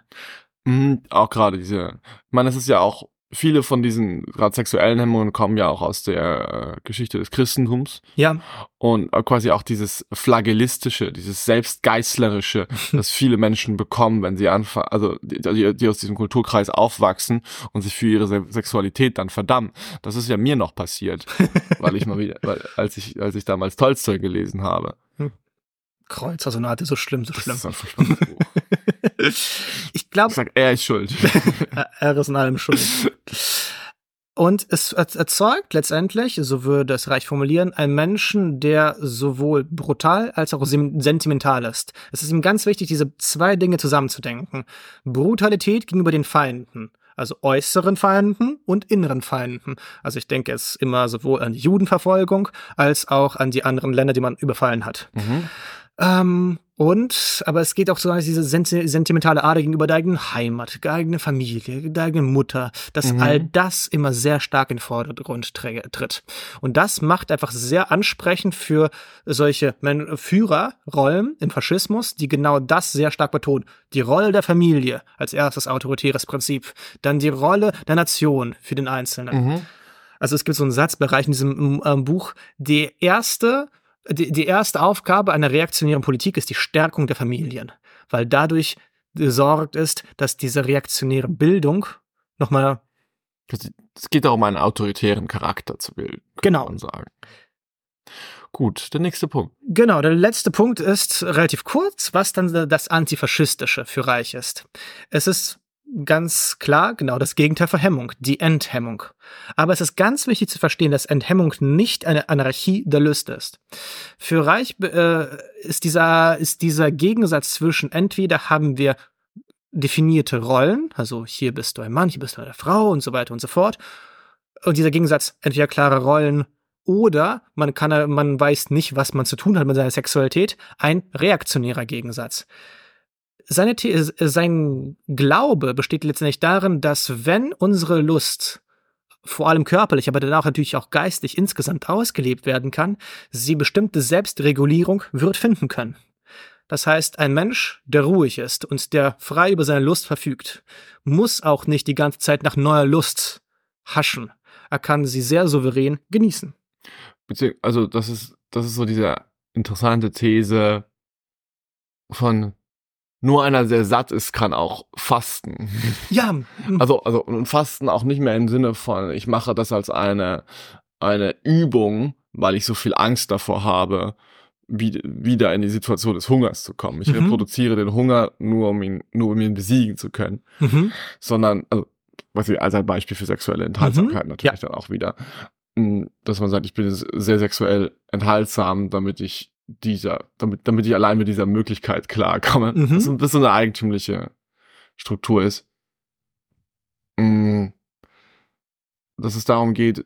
Mhm, auch gerade diese, ich meine, es ist ja auch, viele von diesen gerade sexuellen Hemmungen kommen ja auch aus der äh, Geschichte des Christentums. Ja, und äh, quasi auch dieses flagellistische, dieses selbstgeißlerische, <laughs> das viele Menschen bekommen, wenn sie anfangen, also die, die, aus diesem Kulturkreis aufwachsen und sich für ihre Se Sexualität dann verdammen. Das ist ja mir noch passiert, <laughs> weil ich mal wieder, weil, als ich als ich damals Tolstoi gelesen habe. Kreuzersonate, so schlimm, so Das schlimm. ist ein furchtbares Buch. Ich glaube, sag, er ist schuld. <laughs> er ist in allem schuld. Und es er- erzeugt letztendlich, so würde es Reich formulieren, einen Menschen, der sowohl brutal als auch sentimental ist. Es ist ihm ganz wichtig, diese zwei Dinge zusammenzudenken. Brutalität gegenüber den Feinden. Also äußeren Feinden und inneren Feinden. Also ich denke es immer sowohl an die Judenverfolgung als auch an die anderen Länder, die man überfallen hat. Mhm. Ähm, und, aber es geht auch so diese sentimentale Ader gegenüber der eigenen Heimat, der eigenen Familie, der eigenen Mutter, dass mhm. all das immer sehr stark in den Vordergrund tritt. Und das macht einfach sehr ansprechend für solche Führerrollen im Faschismus, die genau das sehr stark betonen. Die Rolle der Familie als erstes autoritäres Prinzip, dann die Rolle der Nation für den Einzelnen. Mhm. Also es gibt so einen Satzbereich in diesem ähm, Buch, der erste die, die erste Aufgabe einer reaktionären Politik ist die Stärkung der Familien, weil dadurch gesorgt ist, dass diese reaktionäre Bildung nochmal. Es geht darum, einen autoritären Charakter zu bilden. Genau. Man sagen. Gut, der nächste Punkt. Genau, der letzte Punkt ist relativ kurz, was dann das Antifaschistische für Reich ist. Es ist ganz klar genau das Gegenteil von Hemmung, die Enthemmung. Aber es ist ganz wichtig zu verstehen, dass Enthemmung nicht eine Anarchie der Lüste ist. Für Reich äh, ist, dieser, ist dieser Gegensatz zwischen entweder haben wir definierte Rollen, also hier bist du ein Mann, hier bist du eine Frau und so weiter und so fort. Und dieser Gegensatz, entweder klare Rollen oder man kann, man weiß nicht, was man zu tun hat mit seiner Sexualität, ein reaktionärer Gegensatz seine, sein Glaube besteht letztendlich darin, dass wenn unsere Lust vor allem körperlich, aber danach natürlich auch geistig insgesamt ausgelebt werden kann, sie bestimmte Selbstregulierung wird finden können. Das heißt, ein Mensch, der ruhig ist und der frei über seine Lust verfügt, muss auch nicht die ganze Zeit nach neuer Lust haschen. Er kann sie sehr souverän genießen. Also, das ist, das ist so diese interessante These von nur einer, der satt ist, kann auch fasten. Ja. <laughs> Also, also, und fasten auch nicht mehr im Sinne von, ich mache das als eine, eine Übung, weil ich so viel Angst davor habe, wie, wieder in die Situation des Hungers zu kommen. Ich mhm. reproduziere den Hunger nur, um ihn, nur um ihn besiegen zu können. Mhm. Sondern, also, was ich als ein Beispiel für sexuelle Enthaltsamkeit mhm. natürlich ja. dann auch wieder, hm, dass man sagt, ich bin sehr sexuell enthaltsam, damit ich dieser, damit, damit ich allein mit dieser Möglichkeit klarkomme. Mhm. Das so eine eigentümliche Struktur ist. Mm. Dass es darum geht,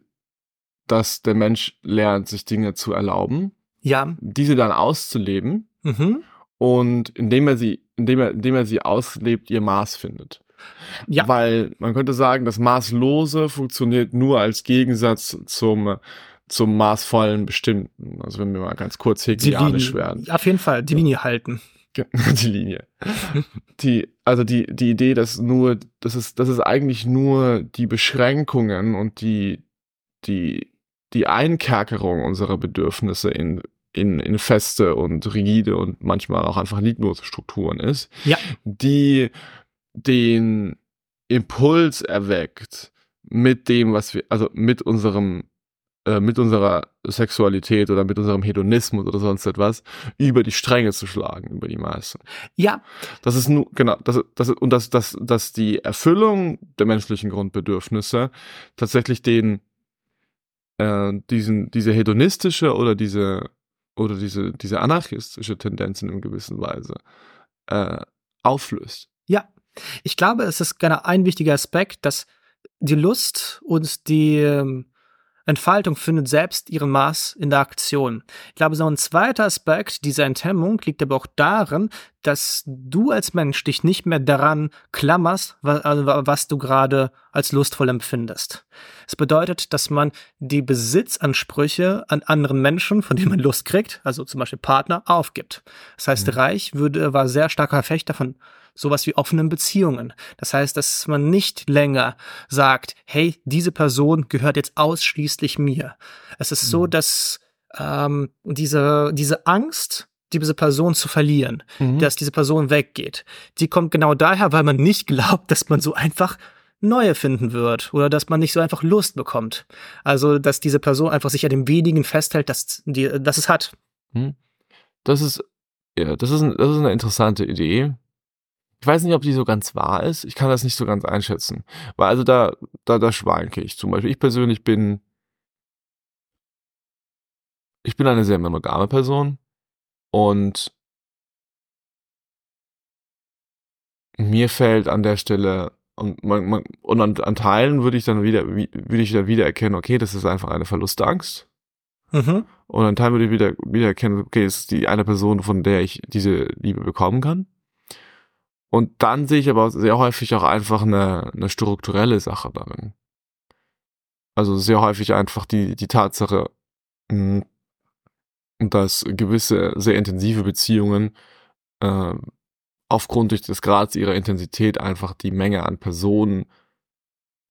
dass der Mensch lernt, sich Dinge zu erlauben. Ja. Diese dann auszuleben. Mhm. Und indem er sie, indem er, indem er sie auslebt, ihr Maß findet. Ja. Weil man könnte sagen, das Maßlose funktioniert nur als Gegensatz zum zum maßvollen Bestimmten. Also wenn wir mal ganz kurz hegelianisch werden. Auf jeden Fall, die Linie halten. <laughs> Die Linie. Die, also die, die Idee, dass nur, das ist, das ist eigentlich nur die Beschränkungen und die, die, die Einkerkerung unserer Bedürfnisse in, in, in feste und rigide und manchmal auch einfach lieblose Strukturen ist, ja. die den Impuls erweckt mit dem, was wir, also mit unserem äh, mit unserer Sexualität oder mit unserem Hedonismus oder sonst etwas über die Stränge zu schlagen, über die Maße. Ja. Das ist nur, genau, das, das, und dass, dass, dass die Erfüllung der menschlichen Grundbedürfnisse tatsächlich den, äh, diesen, diese hedonistische oder diese, oder diese, diese anarchistische Tendenz in einer gewissen Weise äh, auflöst. Ja. Ich glaube, es ist gerne ein wichtiger Aspekt, dass die Lust und die, ähm, Entfaltung findet selbst ihren Maß in der Aktion. Ich glaube, so ein zweiter Aspekt dieser Enthemmung liegt aber auch darin, dass du als Mensch dich nicht mehr daran klammerst, was, also was du gerade als lustvoll empfindest. Es bedeutet, dass man die Besitzansprüche an anderen Menschen, von denen man Lust kriegt, also zum Beispiel Partner, aufgibt. Das heißt, mhm. Reich würde, war sehr starker Verfechter von sowas wie offenen Beziehungen. Das heißt, dass man nicht länger sagt, hey, diese Person gehört jetzt ausschließlich mir. Es ist mhm. so, dass ähm, diese, diese Angst, diese Person zu verlieren, mhm. dass diese Person weggeht, die kommt genau daher, weil man nicht <laughs> glaubt, dass man so einfach neue finden wird oder dass man nicht so einfach Lust bekommt. Also, dass diese Person einfach sich an dem wenigen festhält, dass, die, dass es hat. Mhm. Das ist, ja, das ist, das ist eine interessante Idee. Ich weiß nicht, ob die so ganz wahr ist. Ich kann das nicht so ganz einschätzen. Weil also da, da, da schwanke ich zum Beispiel. Ich persönlich bin, ich bin eine sehr monogame Person und mir fällt an der Stelle und, man, man, und an, an Teilen würde ich dann wieder würde ich dann wieder erkennen, okay, das ist einfach eine Verlustangst. Mhm. Und ein Teil würde ich wieder, wieder erkennen, okay, es ist die eine Person, von der ich diese Liebe bekommen kann. Und dann sehe ich aber sehr häufig auch einfach eine, eine strukturelle Sache darin. Also sehr häufig einfach die, die Tatsache, mh, dass gewisse sehr intensive Beziehungen äh, aufgrund des Grads ihrer Intensität einfach die Menge an Personen,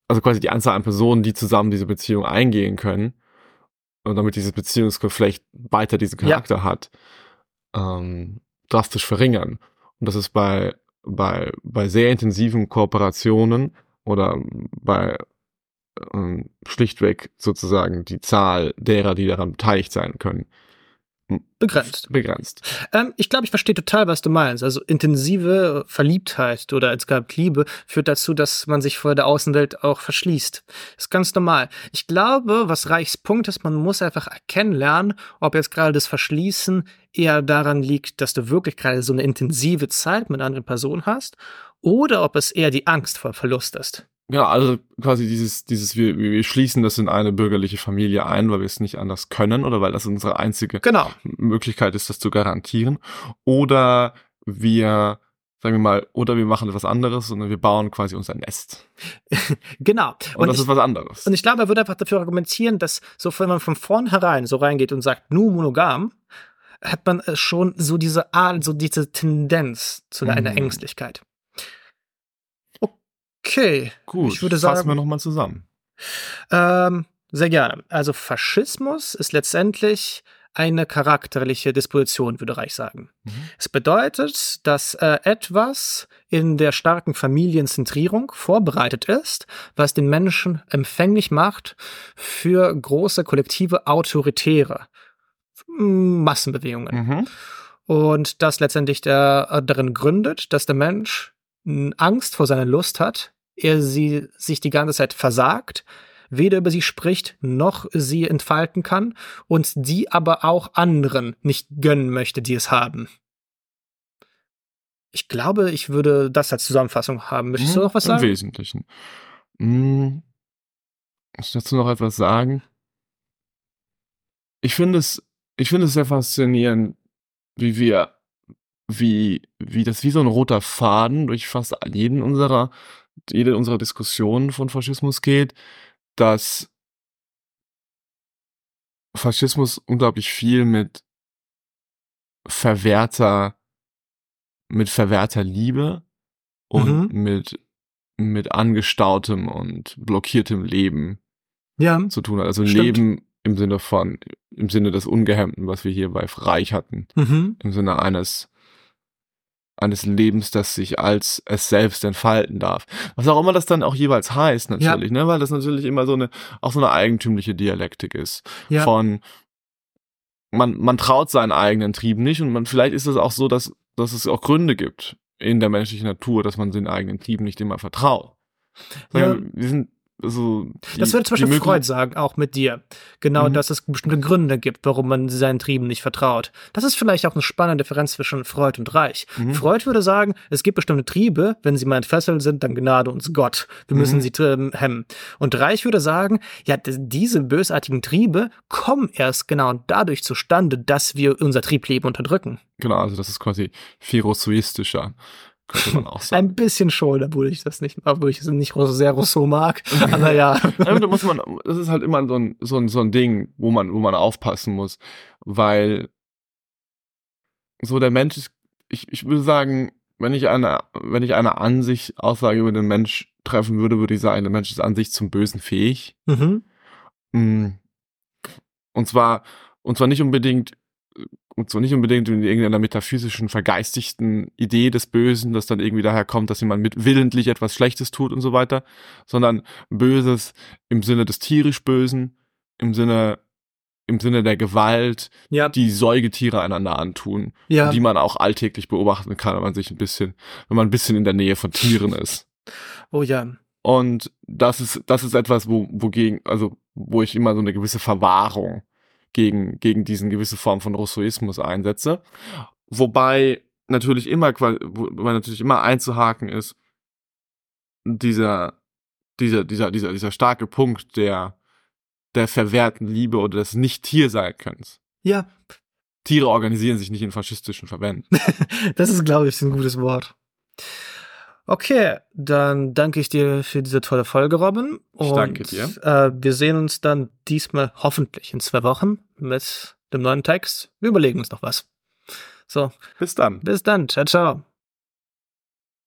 also quasi die Anzahl an Personen, die zusammen diese Beziehung eingehen können, und damit dieses Beziehungsgeflecht weiter diesen Charakter ja. hat, ähm, drastisch verringern. Und das ist bei, bei, bei sehr intensiven Kooperationen oder bei ähm, schlichtweg sozusagen die Zahl derer, die daran beteiligt sein können, begrenzt. Begrenzt. Ähm, ich glaube, ich verstehe total, was du meinst. Also intensive Verliebtheit oder als gab Liebe führt dazu, dass man sich vor der Außenwelt auch verschließt. Das ist ganz normal. Ich glaube, was Reichs Punkt ist, man muss einfach erkennen lernen, ob jetzt gerade das Verschließen eher daran liegt, dass du wirklich gerade so eine intensive Zeit mit anderen Personen hast oder ob es eher die Angst vor Verlust ist. Ja, also quasi dieses, dieses, wir, wir schließen das in eine bürgerliche Familie ein, weil wir es nicht anders können oder weil das unsere einzige genau. Möglichkeit ist, das zu garantieren. Oder wir, sagen wir mal, oder wir machen etwas anderes, sondern wir bauen quasi unser Nest. <laughs> genau. Und, und das ich, ist was anderes. Und ich glaube, er würde einfach dafür argumentieren, dass so, wenn man von vornherein so reingeht und sagt, nur monogam, hat man äh, schon so diese Art, so diese Tendenz zu einer mhm. Ängstlichkeit. Okay. Gut, ich würde sagen, fassen wir nochmal zusammen. Ähm, sehr gerne. Also Faschismus ist letztendlich eine charakterliche Disposition, würde Reich sagen. Mhm. Es bedeutet, dass äh, etwas in der starken Familienzentrierung vorbereitet ist, was den Menschen empfänglich macht für große kollektive autoritäre Massenbewegungen. Mhm. Und das letztendlich der, äh, darin gründet, dass der Mensch Angst vor seiner Lust hat, er sie sich die ganze Zeit versagt, weder über sie spricht, noch sie entfalten kann und die aber auch anderen nicht gönnen möchte, die es haben. Ich glaube, ich würde das als Zusammenfassung haben. Möchtest hm, du noch was sagen? Im Wesentlichen. Hm, ich dazu noch etwas sagen. Ich finde es, ich finde es sehr faszinierend, wie wir wie, wie das wie so ein roter Faden durch fast jeden unserer, jede unserer Diskussionen von Faschismus geht, dass Faschismus unglaublich viel mit verwehrter, mit verwehrter Liebe und mhm. mit, mit angestautem und blockiertem Leben ja, zu tun hat. Also stimmt. Leben im Sinne von, im Sinne des Ungehemmten, was wir hier bei Reich hatten. Mhm. Im Sinne eines eines Lebens, das sich als es selbst entfalten darf. Was auch immer das dann auch jeweils heißt, natürlich, ja. ne? Weil das natürlich immer so eine, auch so eine eigentümliche Dialektik ist. Ja. Von man, man traut seinen eigenen Trieben nicht und man, vielleicht ist es auch so, dass, dass es auch Gründe gibt in der menschlichen Natur, dass man den eigenen Trieben nicht immer vertraut. Ja. Wir sind also die, das würde zum Beispiel Freud sagen, auch mit dir. Genau, mhm. dass es bestimmte Gründe gibt, warum man seinen Trieben nicht vertraut. Das ist vielleicht auch eine spannende Differenz zwischen Freud und Reich. Mhm. Freud würde sagen, es gibt bestimmte Triebe, wenn sie mal entfesselt sind, dann Gnade uns Gott. Wir müssen mhm. sie ähm, hemmen. Und Reich würde sagen, ja, diese bösartigen Triebe kommen erst genau dadurch zustande, dass wir unser Triebleben unterdrücken. Genau, also das ist quasi philosoistischer könnte man auch sagen. Ein bisschen schon, obwohl ich das nicht, obwohl ich es nicht sehr Rousseau mag. <laughs> Aber ja. da muss man, das ist halt immer so ein, so ein, so ein Ding, wo man, wo man aufpassen muss, weil so der Mensch ist, ich, ich würde sagen, wenn ich eine, wenn ich eine Ansicht, Aussage über den Mensch treffen würde, würde ich sagen, der Mensch ist an sich zum Bösen fähig. Mhm. Mm. Und zwar, und zwar nicht unbedingt und so nicht unbedingt in irgendeiner metaphysischen, vergeistigten Idee des Bösen, das dann irgendwie daher kommt, dass jemand mit willentlich etwas Schlechtes tut und so weiter, sondern Böses im Sinne des tierisch Bösen, im Sinne im Sinne der Gewalt, ja. die Säugetiere einander antun, ja. die man auch alltäglich beobachten kann, wenn man sich ein bisschen, wenn man ein bisschen in der Nähe von Tieren ist. Oh ja. Und das ist, das ist etwas, wo, wogegen, also, wo ich immer so eine gewisse Verwahrung gegen, gegen diesen gewisse Form von Rousseauismus einsetze. Wobei natürlich immer, wobei natürlich immer einzuhaken ist, dieser, dieser, dieser, dieser, dieser starke Punkt der, der verwehrten Liebe oder des Nicht-Tier-Sein-Könnens. Ja, Tiere organisieren sich nicht in faschistischen Verbänden. <laughs> das ist, glaube ich, ein gutes Wort. Okay, dann danke ich dir für diese tolle Folge, Robin. Ich danke dir. Äh, wir sehen uns dann diesmal hoffentlich in zwei Wochen mit dem neuen Text. Wir überlegen uns noch was. So, Bis dann. bis dann. Ciao, ciao.